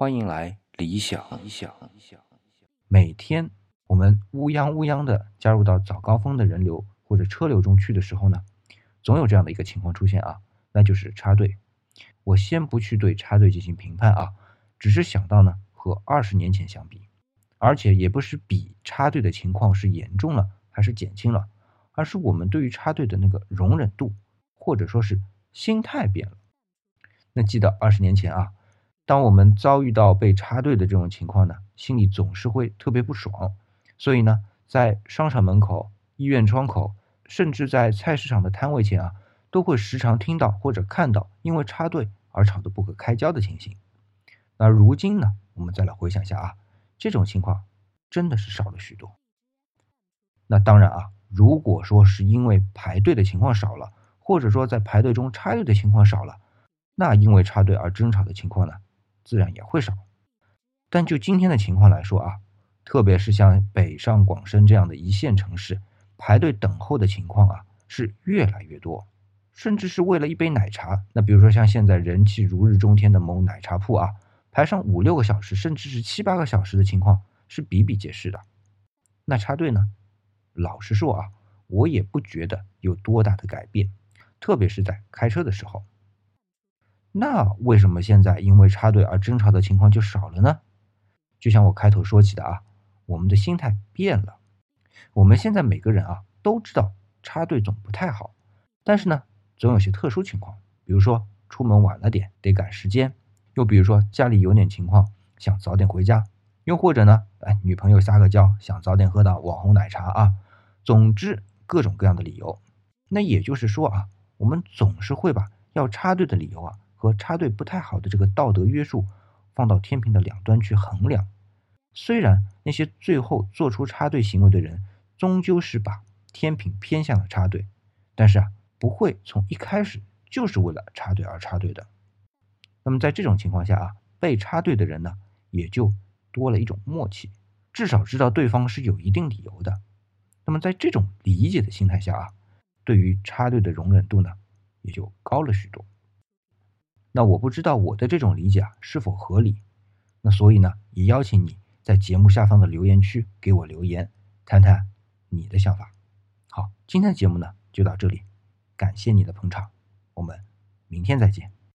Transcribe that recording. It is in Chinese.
欢迎来理想。理想理想，每天我们乌泱乌泱的加入到早高峰的人流或者车流中去的时候呢，总有这样的一个情况出现啊，那就是插队。我先不去对插队进行评判啊，只是想到呢，和二十年前相比，而且也不是比插队的情况是严重了还是减轻了，而是我们对于插队的那个容忍度或者说是心态变了。那记得二十年前啊。当我们遭遇到被插队的这种情况呢，心里总是会特别不爽。所以呢，在商场门口、医院窗口，甚至在菜市场的摊位前啊，都会时常听到或者看到因为插队而吵得不可开交的情形。那如今呢，我们再来回想一下啊，这种情况真的是少了许多。那当然啊，如果说是因为排队的情况少了，或者说在排队中插队的情况少了，那因为插队而争吵的情况呢？自然也会少，但就今天的情况来说啊，特别是像北上广深这样的一线城市，排队等候的情况啊是越来越多，甚至是为了一杯奶茶，那比如说像现在人气如日中天的某奶茶铺啊，排上五六个小时，甚至是七八个小时的情况是比比皆是的。那插队呢？老实说啊，我也不觉得有多大的改变，特别是在开车的时候。那为什么现在因为插队而争吵的情况就少了呢？就像我开头说起的啊，我们的心态变了。我们现在每个人啊都知道插队总不太好，但是呢，总有些特殊情况，比如说出门晚了点得赶时间，又比如说家里有点情况想早点回家，又或者呢，哎，女朋友撒个娇想早点喝到网红奶茶啊。总之各种各样的理由。那也就是说啊，我们总是会把要插队的理由啊。和插队不太好的这个道德约束放到天平的两端去衡量，虽然那些最后做出插队行为的人终究是把天平偏向了插队，但是啊，不会从一开始就是为了插队而插队的。那么在这种情况下啊，被插队的人呢，也就多了一种默契，至少知道对方是有一定理由的。那么在这种理解的心态下啊，对于插队的容忍度呢，也就高了许多。那我不知道我的这种理解啊是否合理，那所以呢，也邀请你在节目下方的留言区给我留言，谈谈你的想法。好，今天的节目呢就到这里，感谢你的捧场，我们明天再见。